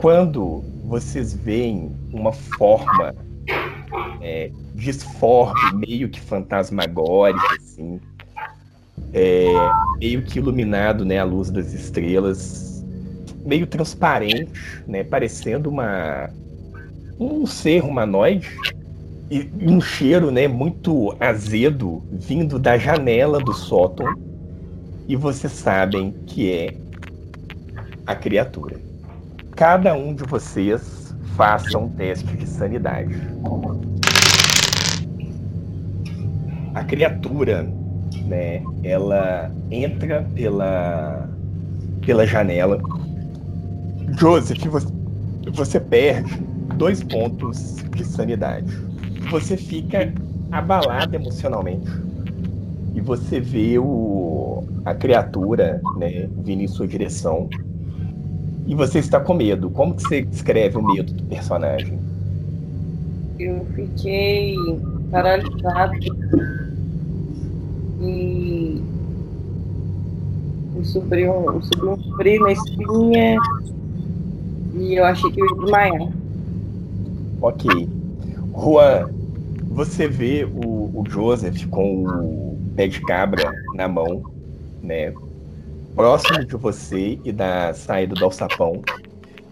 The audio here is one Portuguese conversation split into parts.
quando vocês veem uma forma é, disforme, meio que fantasmagórica, assim, é, meio que iluminado, né, à luz das estrelas, meio transparente, né, parecendo uma um ser humanoide e um cheiro, né, muito azedo vindo da janela do sótão. E vocês sabem que é a criatura. Cada um de vocês faça um teste de sanidade. A criatura, né, ela entra pela pela janela. Joseph, você, você perde dois pontos de sanidade. Você fica abalado emocionalmente. E você vê o, a criatura né, vindo em sua direção. E você está com medo. Como que você descreve o medo do personagem? Eu fiquei paralisado e eu subi um, eu subi um frio na espinha e eu achei que eu ia desmaiar. Ok. Juan, você vê o, o Joseph com o pé de cabra na mão, né? Próximo de você e da saída do alçapão.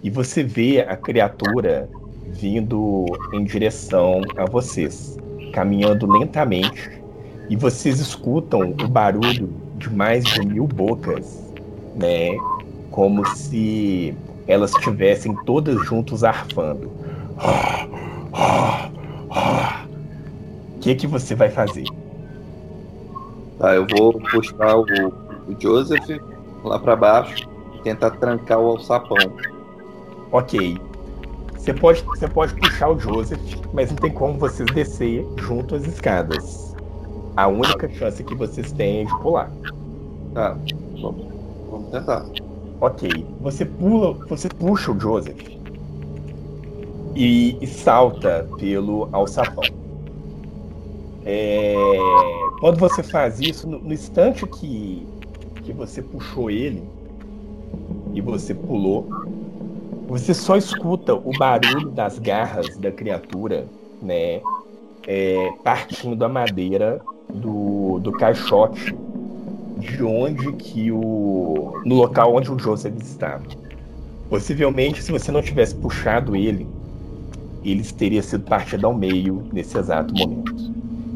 E você vê a criatura vindo em direção a vocês, caminhando lentamente. E vocês escutam o barulho de mais de mil bocas, né? Como se elas estivessem todas juntas arfando. O que que você vai fazer? Tá, eu vou puxar o, o Joseph lá para baixo e tentar trancar o alçapão. Ok. Você pode, você pode puxar o Joseph, mas não tem como vocês descer junto às escadas. A única chance que vocês têm é de pular. Tá, vamos, vamos tentar. Ok. Você pula, você puxa o Joseph e, e salta pelo alçapão. É, quando você faz isso, no, no instante que, que você puxou ele e você pulou, você só escuta o barulho das garras da criatura, né? É, partindo da madeira do, do caixote de onde que o. no local onde o Joseph estava. Possivelmente, se você não tivesse puxado ele, eles teria sido partido ao meio nesse exato momento.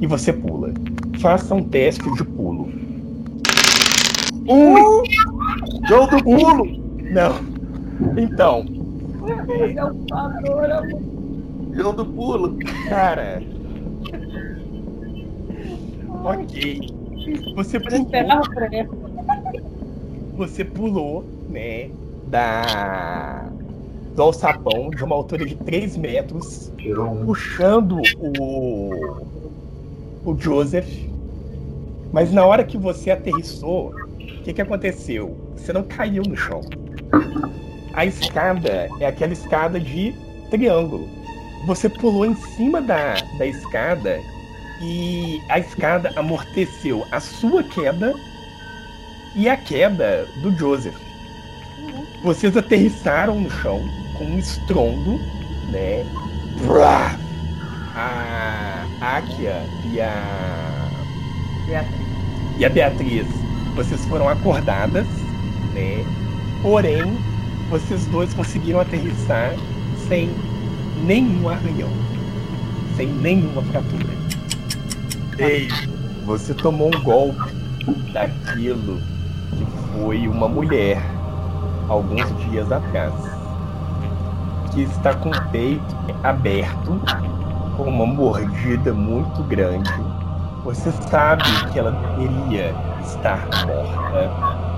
E você pula. Faça um teste de. Um! Jogo do pulo! Não. Então. Jogo do pulo! Cara. Ok. Você pulou. Você pulou, né? Da do alçapão de uma altura de 3 metros, puxando o, o Joseph. Mas na hora que você aterrissou, o que, que aconteceu? Você não caiu no chão. A escada é aquela escada de triângulo. Você pulou em cima da, da escada e a escada amorteceu a sua queda e a queda do Joseph. Vocês aterrissaram no chão com um estrondo, né? A Akia e a. Beatriz. E a Beatriz, vocês foram acordadas, né? Porém, vocês dois conseguiram aterrissar sem nenhum arranhão, sem nenhuma fratura. Ei, você tomou um golpe daquilo que foi uma mulher alguns dias atrás que está com o peito aberto, com uma mordida muito grande. Você sabe que ela deveria estar morta.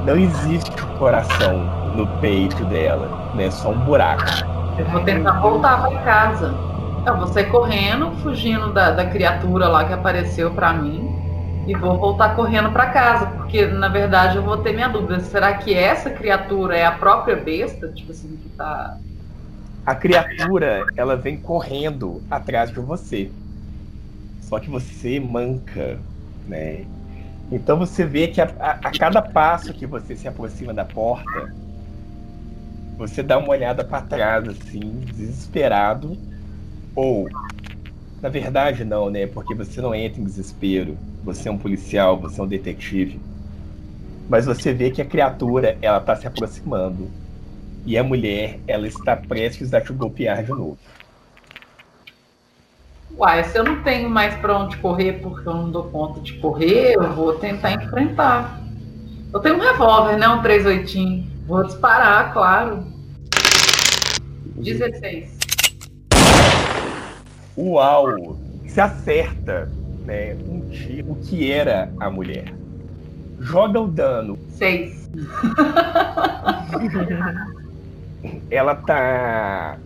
Não existe o coração no peito dela, né? Só um buraco. Eu vou tentar voltar para casa. Eu vou sair correndo, fugindo da, da criatura lá que apareceu para mim. E vou voltar correndo para casa, porque na verdade eu vou ter minha dúvida. Será que essa criatura é a própria besta? Tipo assim, que tá a criatura ela vem correndo atrás de você. Só que você manca, né? Então você vê que a, a, a, cada passo que você se aproxima da porta, você dá uma olhada para trás, assim, desesperado. Ou, na verdade, não, né? Porque você não entra em desespero. Você é um policial, você é um detetive. Mas você vê que a criatura, ela tá se aproximando. E a mulher, ela está prestes a te golpear de novo. Uai, se eu não tenho mais para onde correr porque eu não dou conta de correr, eu vou tentar enfrentar. Eu tenho um revólver, né? Um 38. Vou disparar, claro. 16. Uau! Se acerta, né? Um tiro, o que era a mulher. Joga o dano. 6. Ela tá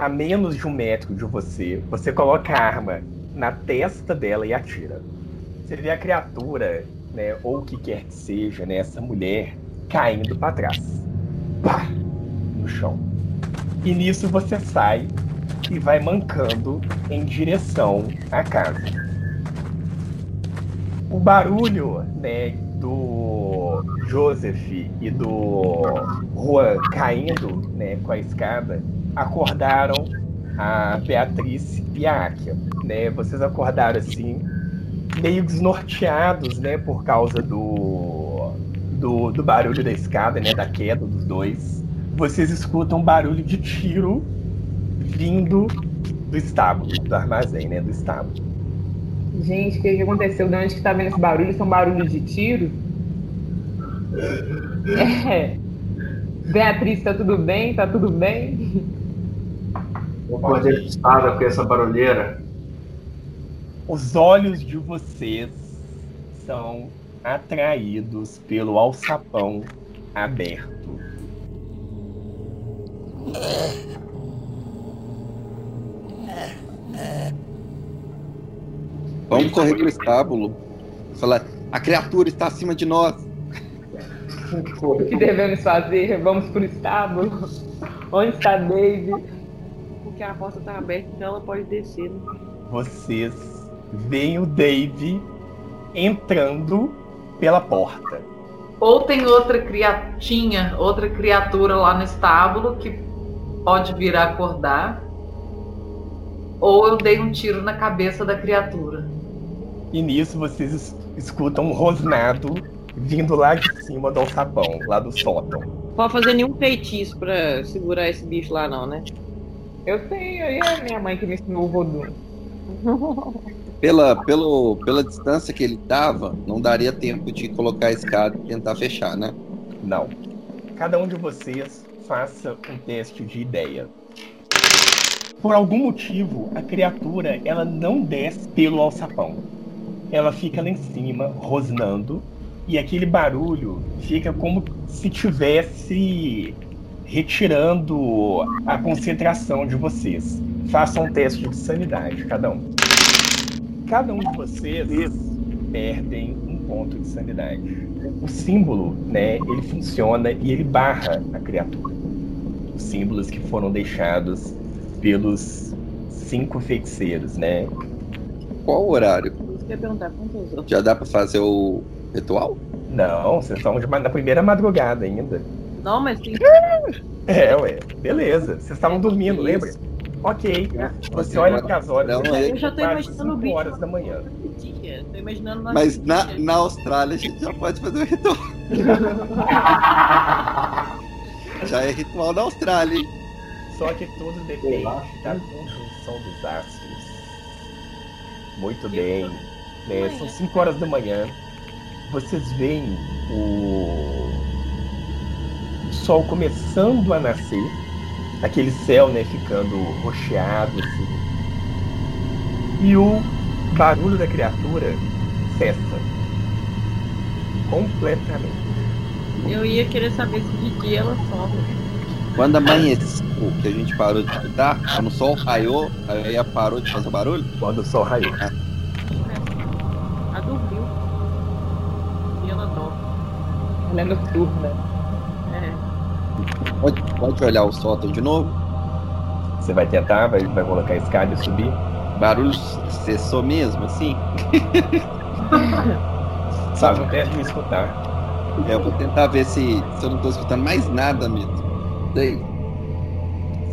a menos de um metro de você. Você coloca a arma na testa dela e atira. Você vê a criatura, né? Ou o que quer que seja, né? Essa mulher caindo para trás. Pá! No chão. E nisso você sai e vai mancando em direção à casa. O barulho, né, do Joseph e do Juan caindo, né, com a escada, acordaram a Beatriz e a Akia, né? Vocês acordaram assim, meio desnorteados, né, por causa do, do, do barulho da escada, né, da queda dos dois. Vocês escutam barulho de tiro vindo do estábulo, do armazém, né, do estábulo. Gente, o que, que aconteceu? De onde que tá vendo esse barulho? São barulhos de tiro? É. Beatriz, tá tudo bem? Tá tudo bem? Vou acordei assustada com essa barulheira. Os olhos de vocês são atraídos pelo alçapão aberto. Vamos correr pro estábulo. Falar, a criatura está acima de nós. O que devemos fazer? Vamos pro estábulo? Onde está Dave? Porque a porta tá aberta, então ela pode descer. Né? Vocês veem o Dave entrando pela porta. Ou tem outra criatinha, outra criatura lá no estábulo que pode vir a acordar. Ou eu dei um tiro na cabeça da criatura. E nisso vocês es- escutam um rosnado vindo lá de cima do alçapão, lá do sótão. Não pode fazer nenhum feitiço pra segurar esse bicho lá, não, né? Eu tenho, aí é a minha mãe que me ensinou o Vodun. Pela, pelo, pela distância que ele tava, não daria tempo de colocar a escada e tentar fechar, né? Não. Cada um de vocês faça um teste de ideia. Por algum motivo, a criatura ela não desce pelo alçapão. Ela fica lá em cima, rosnando, e aquele barulho fica como se tivesse retirando a concentração de vocês. Façam um teste de sanidade, cada um. Cada um de vocês perdem um ponto de sanidade. O símbolo, né, ele funciona e ele barra a criatura. Os símbolos que foram deixados pelos cinco feiticeiros, né? Qual o horário? Isso que eu ia perguntar, quantos outros? Já dá pra fazer o ritual? Não, vocês estão na primeira madrugada ainda. Não, mas tem É, ué, beleza. Vocês estavam dormindo, lembra? Ok. Você olha para as horas. Não, é- Eu já tô imaginando o bicho. horas da manhã. dia. Tô imaginando na Mas na, na Austrália a gente já pode fazer o ritual. Já é ritual da Austrália, hein? Só que tudo depende da conjunção dos astros. Muito bem. né? São 5 horas da manhã. Vocês veem o sol começando a nascer. Aquele céu, né, ficando rocheado, assim. E o barulho da criatura cessa. Completamente. Eu ia querer saber se de dia ela some. Quando amanheceu, que a gente parou de escutar, quando o sol raiou, aí ela parou de fazer barulho. Quando o sol raiou. Ela dormiu. E ela dorme. Ela é noturna. Pode, pode olhar o sótão de novo. Você vai tentar, vai, vai colocar a escada e subir. Barulho cessou mesmo, assim. Um teste de escutar. É, eu vou tentar ver se, se eu não tô escutando mais nada mesmo. Sei.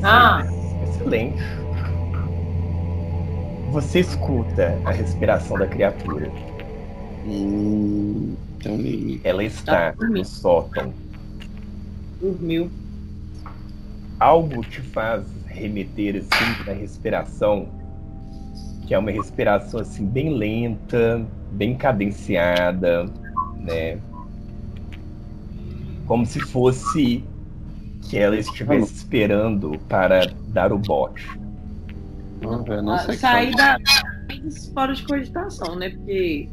Ah, Excelente. Você escuta a respiração da criatura. Hum, então, me- Ela está no sótão. Dormiu. Algo te faz remeter assim na respiração, que é uma respiração assim bem lenta, bem cadenciada, né? Como se fosse que ela estivesse esperando para dar o bote. Ah, eu não sei o que sair da fora de cogitação, né? Porque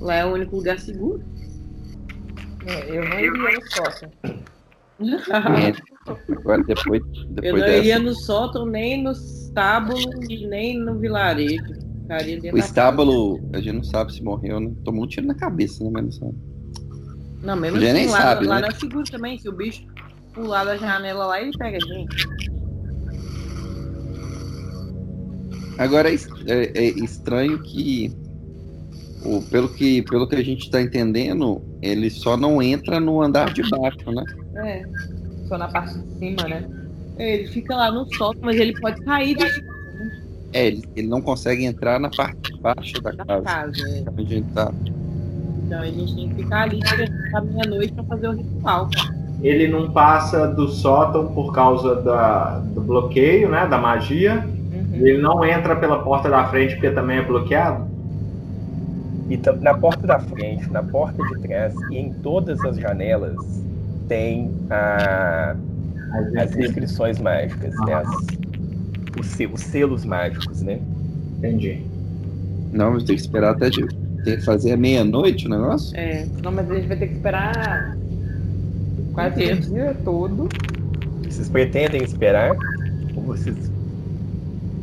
lá é o único lugar seguro. É, Eu não iria no sótão. Agora, depois, Eu depois não iria dessa. no sótão, nem no estábulo, e nem no vilarejo. O estábulo, a gente não sabe se morreu, né? Tomou um tiro na cabeça, né? Mas não sabe. Não, mesmo assim, nem lá, sabe, lá né? não é seguro também. Se o bicho pular da janela lá, ele pega a gente. Agora é, é- é estranho que, o, pelo que pelo que a gente está entendendo, ele só não entra no andar de baixo, né? É. Só na parte de cima, né? Ele fica lá no sótão, mas ele pode sair do É, ele, ele não consegue entrar na parte de baixo da da casa. casa. é. Onde a gente tá. Então a gente tem que ficar ali a meia-noite pra fazer o ritual. Ele não passa do sótão por causa da, do bloqueio, né? Da magia. Uhum. Ele não entra pela porta da frente porque também é bloqueado. E na porta da frente, na porta de trás e em todas as janelas tem a- as inscrições mágicas, né? As- os, os selos mágicos, né? Entendi. Não, mas tem que esperar até de. Tem que fazer a meia-noite o negócio? É. Não, mas a gente vai ter que esperar quase o dia todo. Vocês pretendem esperar? Ou vocês.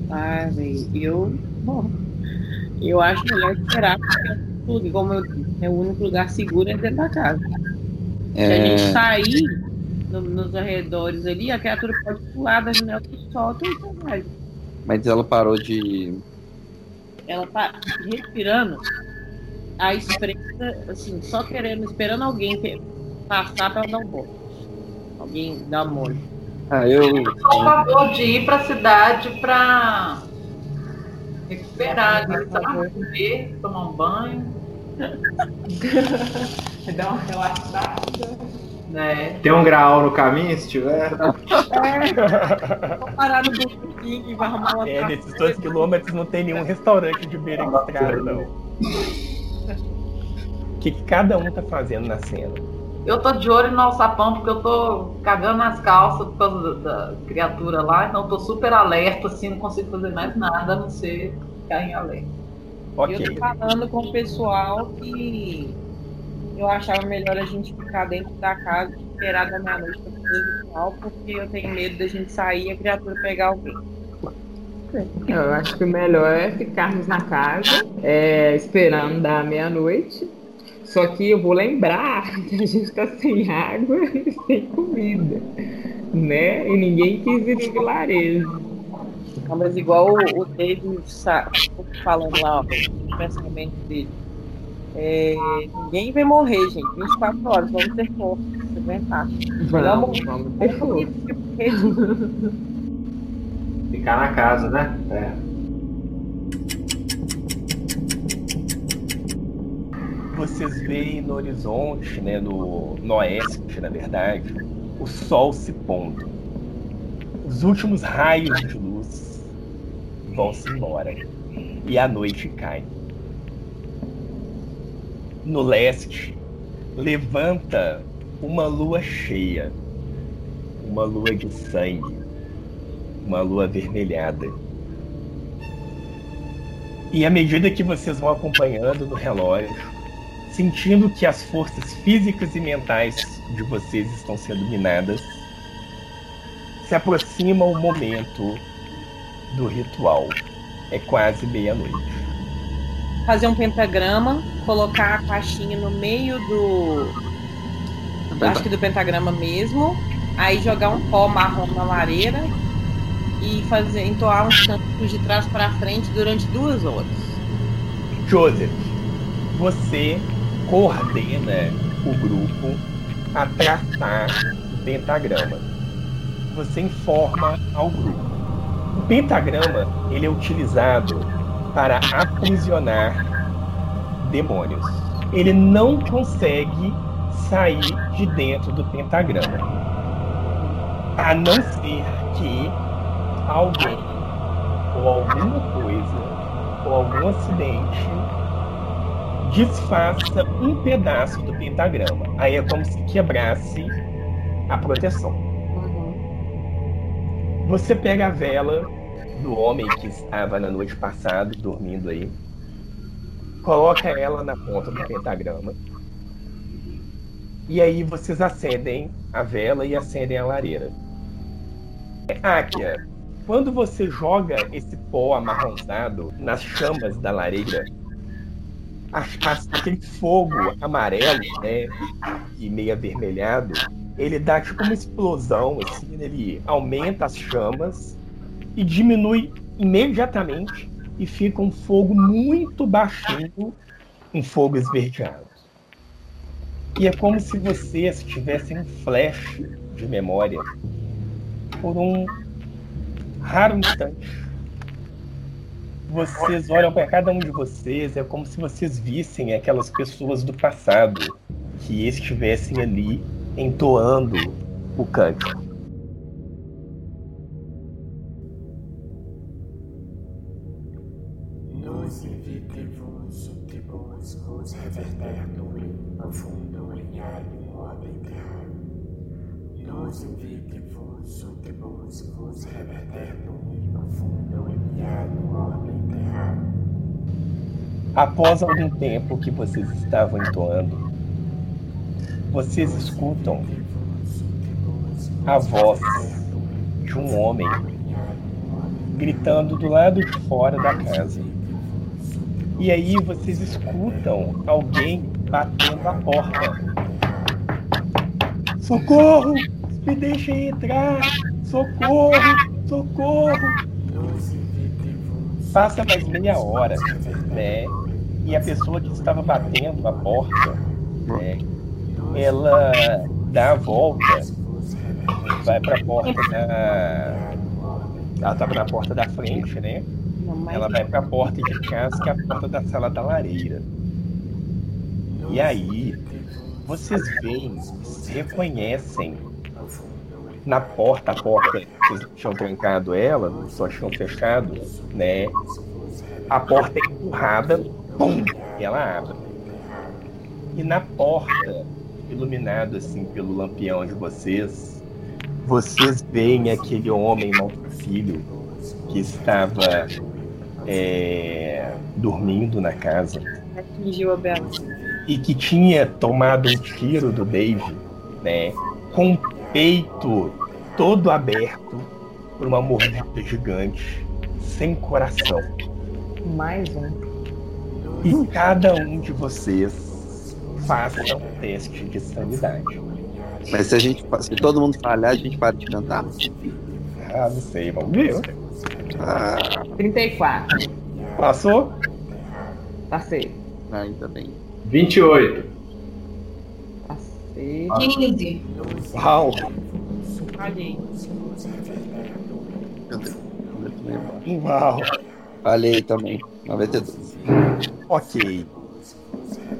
Ah, velho, eu. Bom, eu acho melhor esperar, porque tudo, como eu né, o único lugar seguro é dentro da casa. Se a gente É, sair no- nos arredores ali, a criatura pode pular da janela do sótão e então vai. mas ela parou de. Ela tá respirando a espreita, assim, só querendo, esperando alguém que- passar pra dar um bote. Alguém dar mole. Ah, eu. Por favor, de ir pra cidade pra recuperar, ali, sabe? Comer, tomar um banho, Dá uma relaxada. né? Tem um grau no caminho, se tiver. Vou parar no botequim e vai arrumar uma É, nesses dois quilômetros não tem nenhum restaurante de beira de estrada, não. O que, que cada um tá fazendo na cena? Eu tô de olho no alçapão porque eu tô cagando nas calças por causa da, da criatura lá, então eu tô super alerta, assim, não consigo fazer mais nada a não ser ficar em alerta. Ok. Eu tô falando com o pessoal que eu achava melhor a gente ficar dentro da casa e esperar da meia-noite pra fazer o ritual, porque eu tenho medo da gente sair e a criatura pegar alguém. Eu acho que o melhor é ficarmos na casa, é, esperando da meia-noite. Só que eu vou lembrar que a gente tá sem água e sem comida, né? E ninguém quis ir no vilarejo. Não, mas igual o, o David falando lá, ó, no pensamento dele. É, ninguém vai morrer, gente. 24 horas, vamos ter força, se aguentar. Vamos, vamos ter força. Ficar na casa, né? É. Vocês veem no horizonte, né, no, no oeste, na verdade, o sol se pondo. Os últimos raios de luz vão-se embora e a noite cai. No leste, levanta uma lua cheia, uma lua de sangue, uma lua avermelhada. E à medida que vocês vão acompanhando no relógio, sentindo que as forças físicas e mentais de vocês estão sendo minadas, se aproxima o momento do ritual. É quase meia-noite. Fazer um pentagrama, colocar a caixinha no meio do. Acho que do pentagrama mesmo. Aí jogar um pó marrom na lareira e fazer entoar uns cantos de trás para frente durante duas horas. Joseph, você coordena o grupo a traçar o pentagrama. você informa ao grupo. O pentagrama ele é utilizado para aprisionar demônios. Ele não consegue sair de dentro do pentagrama, a não ser que alguém ou alguma coisa ou algum acidente desfaça um pedaço do pentagrama. Aí é como se quebrasse a proteção. Você pega a vela do homem que estava na noite passada dormindo aí, coloca ela na ponta do pentagrama. E aí vocês acendem a vela e acendem a lareira. Áquia, quando você joga esse pó amarronzado nas chamas da lareira, aquele fogo amarelo, né, e meio avermelhado, ele dá tipo uma explosão, assim, ele aumenta as chamas e diminui imediatamente e fica um fogo muito baixinho, um fogo esverdeado. E é como se vocês tivessem um flash de memória por um raro instante. Vocês olham para cada um de vocês, é como se vocês vissem aquelas pessoas do passado que estivessem ali entoando o cântico. Após algum tempo que vocês estavam entoando, vocês escutam a voz de um homem gritando do lado de fora da casa. E aí vocês escutam alguém batendo a porta. Socorro! Me deixem entrar! Socorro! Socorro! Passa mais meia hora, né? E a pessoa que estava batendo a porta, né? ela dá a volta, vai para a porta da. Ela estava na porta da frente, né? Ela vai para a porta de casa, que é a porta da sala da lareira. E aí, vocês veem, reconhecem na porta, a porta, vocês tinham trancado ela, só tinham fechado, né? A porta é empurrada, pum, e ela abre. E na porta iluminado assim pelo lampião de vocês, vocês veem aquele homem mal filho que estava é, dormindo na casa Atingiu a Bela. e que tinha tomado um tiro do Dave, né, com o peito todo aberto por uma mordida gigante, sem coração. Mais um. E cada um de vocês faça um teste de sanidade. Mas se a gente, se todo mundo falhar, a gente para de cantar? Ah, não sei, vamos ver. Ah, 34. Passou? Passei. ainda bem. 28. Passei. 15. Uau! Falhei. Meu Deus, eu tô lembrando. Uau! Falhei também. 92. Ok.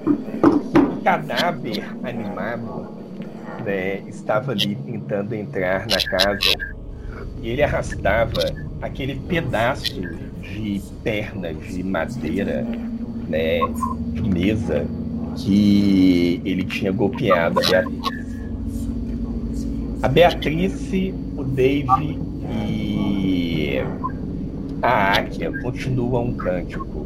O cadáver animado né, estava ali tentando entrar na casa e ele arrastava aquele pedaço de perna de madeira, né, de mesa que ele tinha golpeado a Beatriz. A Beatriz, o Dave e a Áquia continuam um cântico.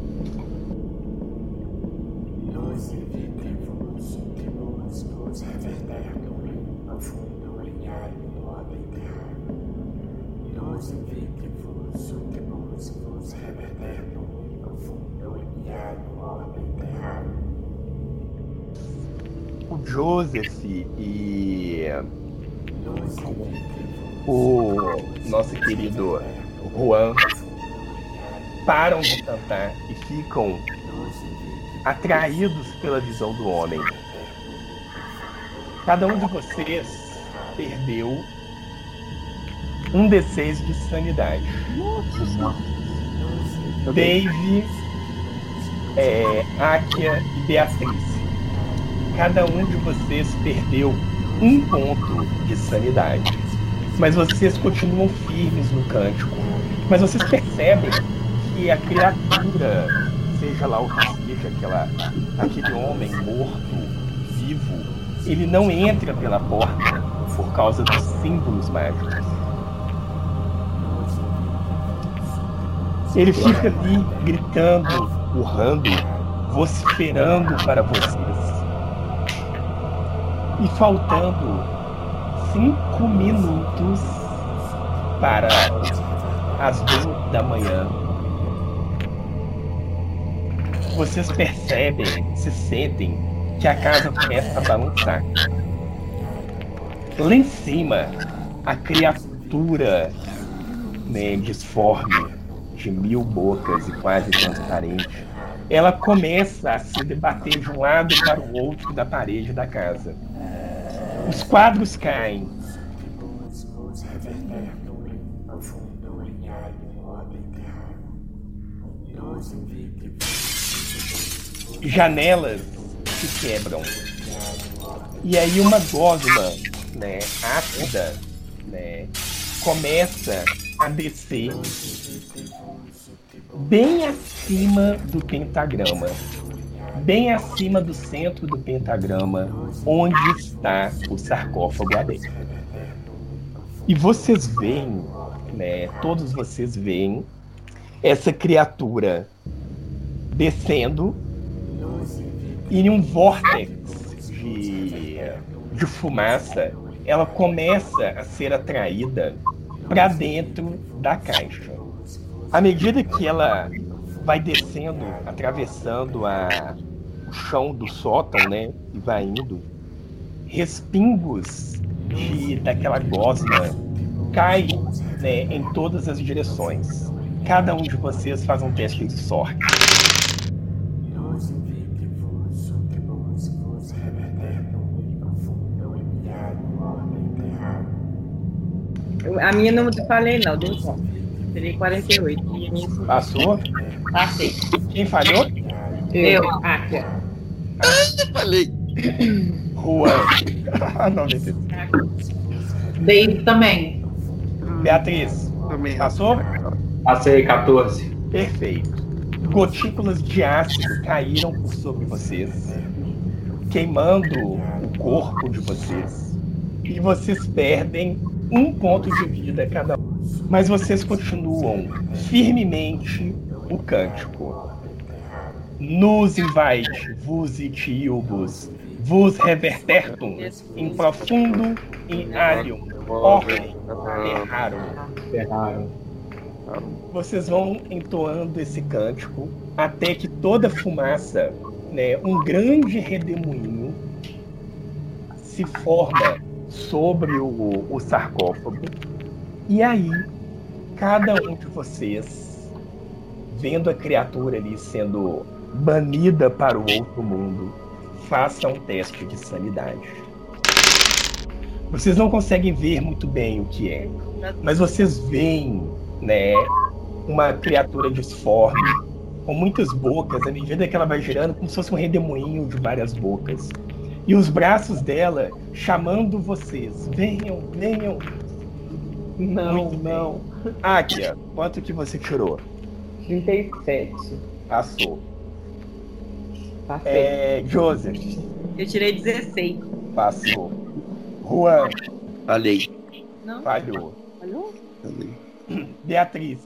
Nos invite-vos últimos vos reverterno em profundo linhar em ordem terra. Nos invite-vos últimos vos reverterno em profundo linhar em ordem terra. O Joseph e o nosso querido Juan param de cantar e ficam atraídos pela visão do homem. Cada um de vocês perdeu um D6 de sanidade. Dave, é, Akia e Beatriz. Cada um de vocês perdeu um ponto de sanidade. Mas vocês continuam firmes no cântico. Mas vocês percebem que a criatura, seja lá o que seja, aquela, aquele homem morto, vivo, ele não entra pela porta por causa dos símbolos mágicos. Ele fica ali gritando, urrando, vociferando para vocês. E faltando cinco minutos para as duas da manhã, vocês percebem, se sentem que a casa começa a balançar. Lá em cima, a criatura né, disforme de mil bocas e quase transparente, ela começa a se debater de um lado para o outro da parede da casa. Os quadros caem. Luz janelas se quebram. E aí uma gosma, né, ácida, né, começa a descer bem acima do pentagrama, bem acima do centro do pentagrama, onde está o sarcófago adentro. E vocês veem, né, todos vocês veem essa criatura descendo e em um vórtex de, de fumaça, ela começa a ser atraída para dentro da caixa. À medida que ela vai descendo, atravessando a, o chão do sótão, né, e vai indo, respingos de, daquela gosma caem né, em todas as direções. Cada um de vocês faz um teste de sorte. A minha não falei, não, deu só. Tirei 48. E a minha sim. Passou? Passei. Quem falhou? Eu. Akia. Falei. Rua. 95. Dave também. Beatriz, Também. passou? Passei 14. Perfeito. Gotículas de ácido caíram por sobre vocês, queimando o corpo de vocês. E vocês perdem um ponto de vida cada um. Mas vocês continuam firmemente o cântico. Nos invite, vos itiubus, vos revertertum, in profundo in alium. Ferraram. vocês vão entoando esse cântico até que toda fumaça, né, um grande redemoinho, se forma sobre o, o sarcófago. E aí, cada um de vocês, vendo a criatura ali sendo banida para o outro mundo, faça um teste de sanidade. Vocês não conseguem ver muito bem o que é, mas vocês veem né, uma criatura disforme, com muitas bocas, à medida que ela vai girando, como se fosse um redemoinho de várias bocas. E os braços dela chamando vocês. Venham, venham. Não, Muito não. Akia, quanto que você tirou? 37. Passou. Passei. É, Joseph, Eu tirei 16. passou. Juan, Falei. Não? falhou. Falhou? Falei. Beatriz,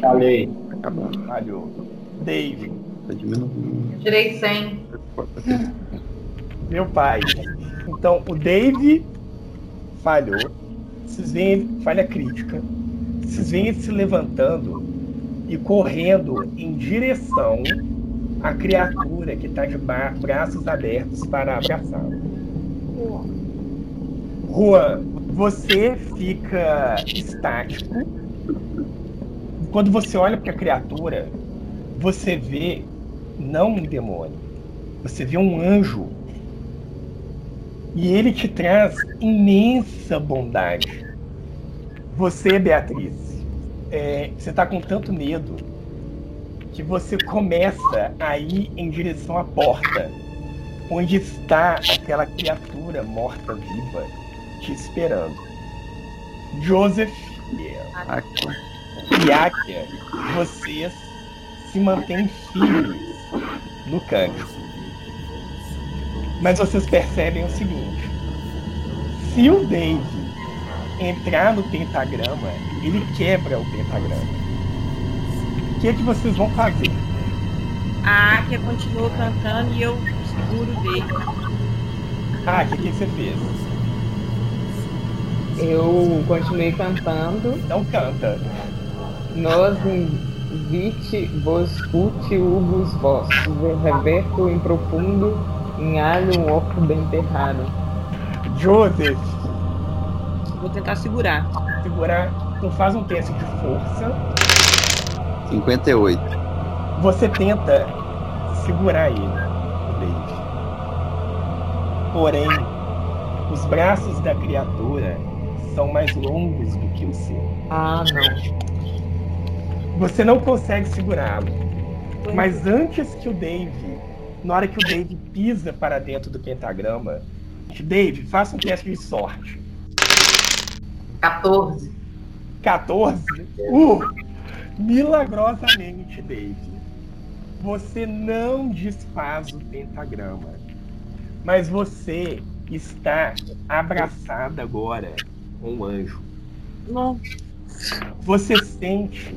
Falei. Acabou. falhou. Dave, Tá diminuindo. Tirei 100. meu pai. Então, o Dave falhou. Vocês veem ele, falha crítica. Vocês veem ele se levantando e correndo em direção à criatura que está de ba- braços abertos para abraçá-lo. Juan, você fica estático. Quando você olha para a criatura, você vê não um demônio, você vê um anjo E ele te traz imensa bondade. Você, Beatriz, é, você está com tanto medo que você começa a ir em direção à porta, onde está aquela criatura morta-viva te esperando. Joseph e Akia, vocês se mantêm firmes no canto. Mas vocês percebem o seguinte: se o Dave entrar no pentagrama, ele quebra o pentagrama. O que é que vocês vão fazer? A Akia continua cantando e eu seguro dele. Ah, o que, que você fez? Eu continuei cantando. Não canta. Nós invite vos ut ubus vossos, reverto em profundo, em alho um orco bem enterrado. Joseph, Vou tentar segurar. segurar. Então faz um teste de força. 58. Você tenta segurar ele, o Dave. Porém, os braços da criatura são mais longos do que o seu. Ah, não. Você não consegue segurá-lo. Mas antes que o Dave, na hora que o Dave pisa para dentro do pentagrama, Dave, faça um teste de sorte. 14. 14. Uh! Milagrosamente, Dave. Você não desfaz o pentagrama. Mas você está abraçada agora com o anjo. Não. Você sente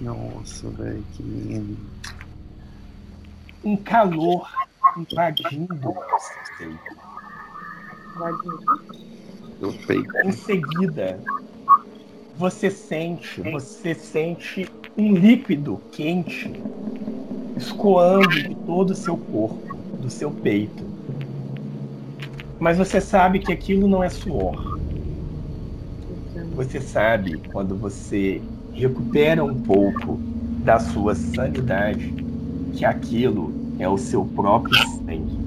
Nossa, velho, que medo. um calor invadindo o seu peito. Eu feio. Em seguida, você sente, você sente um líquido quente escoando de todo o seu corpo, do seu peito. Mas você sabe que aquilo não é suor. Você sabe quando você recupera um pouco da sua sanidade que aquilo é o seu próprio sangue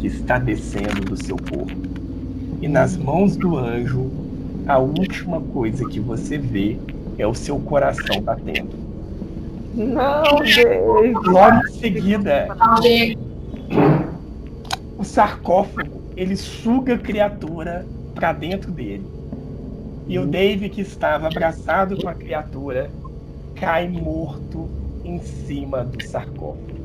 que está descendo do seu corpo. E nas mãos do anjo, a última coisa que você vê é o seu coração batendo. Não, Deus. Logo em seguida, o sarcófago ele suga a criatura para dentro dele. E o Dave, que estava abraçado com a criatura, cai morto em cima do sarcófago.